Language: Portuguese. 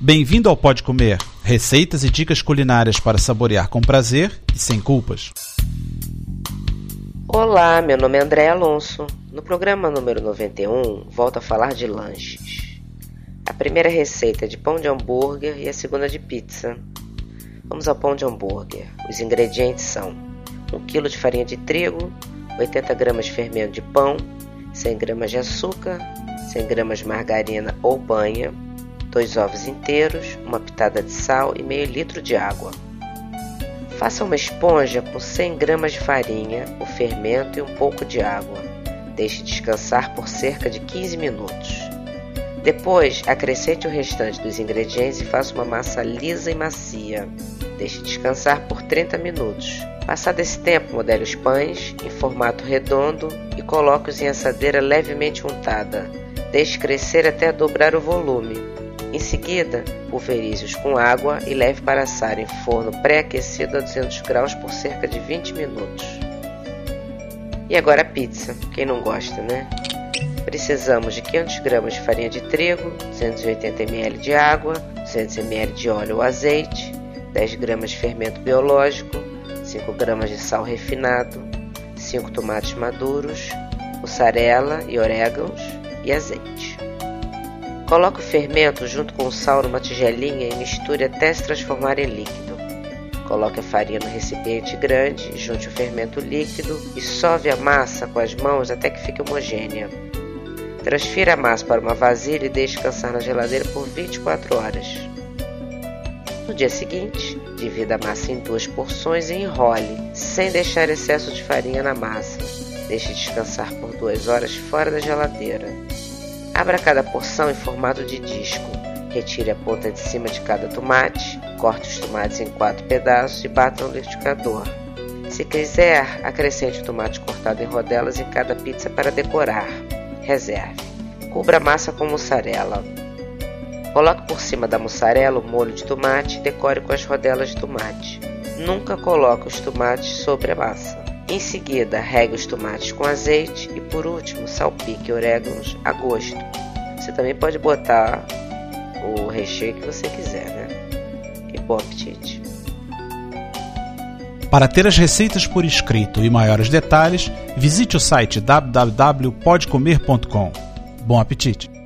Bem-vindo ao Pode Comer, receitas e dicas culinárias para saborear com prazer e sem culpas. Olá, meu nome é André Alonso. No programa número 91, volto a falar de lanches. A primeira receita é de pão de hambúrguer e a segunda de pizza. Vamos ao pão de hambúrguer. Os ingredientes são 1 kg de farinha de trigo, 80 gramas de fermento de pão, 100 gramas de açúcar, 100 gramas de margarina ou banha, 2 ovos inteiros, uma pitada de sal e meio litro de água. Faça uma esponja com 100 gramas de farinha, o fermento e um pouco de água. Deixe descansar por cerca de 15 minutos. Depois, acrescente o restante dos ingredientes e faça uma massa lisa e macia. Deixe descansar por 30 minutos. Passado esse tempo, modele os pães em formato redondo e coloque-os em assadeira levemente untada. Deixe crescer até dobrar o volume. Em seguida, pulverize-os com água e leve para assar em forno pré-aquecido a 200 graus por cerca de 20 minutos. E agora a pizza, quem não gosta, né? Precisamos de 500 gramas de farinha de trigo, 280 ml de água, 200 ml de óleo ou azeite, 10 gramas de fermento biológico, 5 gramas de sal refinado, 5 tomates maduros, mussarela e orégãos e azeite. Coloque o fermento junto com o sal numa tigelinha e misture até se transformar em líquido. Coloque a farinha no recipiente grande, junte o fermento líquido e sove a massa com as mãos até que fique homogênea. Transfira a massa para uma vasilha e deixe descansar na geladeira por 24 horas. No dia seguinte, divida a massa em duas porções e enrole, sem deixar excesso de farinha na massa. Deixe descansar por duas horas fora da geladeira. Abra cada porção em formato de disco. Retire a ponta de cima de cada tomate, corte os tomates em quatro pedaços e bata no liquidificador. Se quiser, acrescente o tomate cortado em rodelas em cada pizza para decorar. Reserve. Cubra a massa com mussarela. Coloque por cima da mussarela o molho de tomate e decore com as rodelas de tomate. Nunca coloque os tomates sobre a massa. Em seguida, regue os tomates com azeite e, por último, salpique orégãos a gosto. Você também pode botar o recheio que você quiser, né? E bom apetite! Para ter as receitas por escrito e maiores detalhes, visite o site www.podcomer.com. Bom apetite!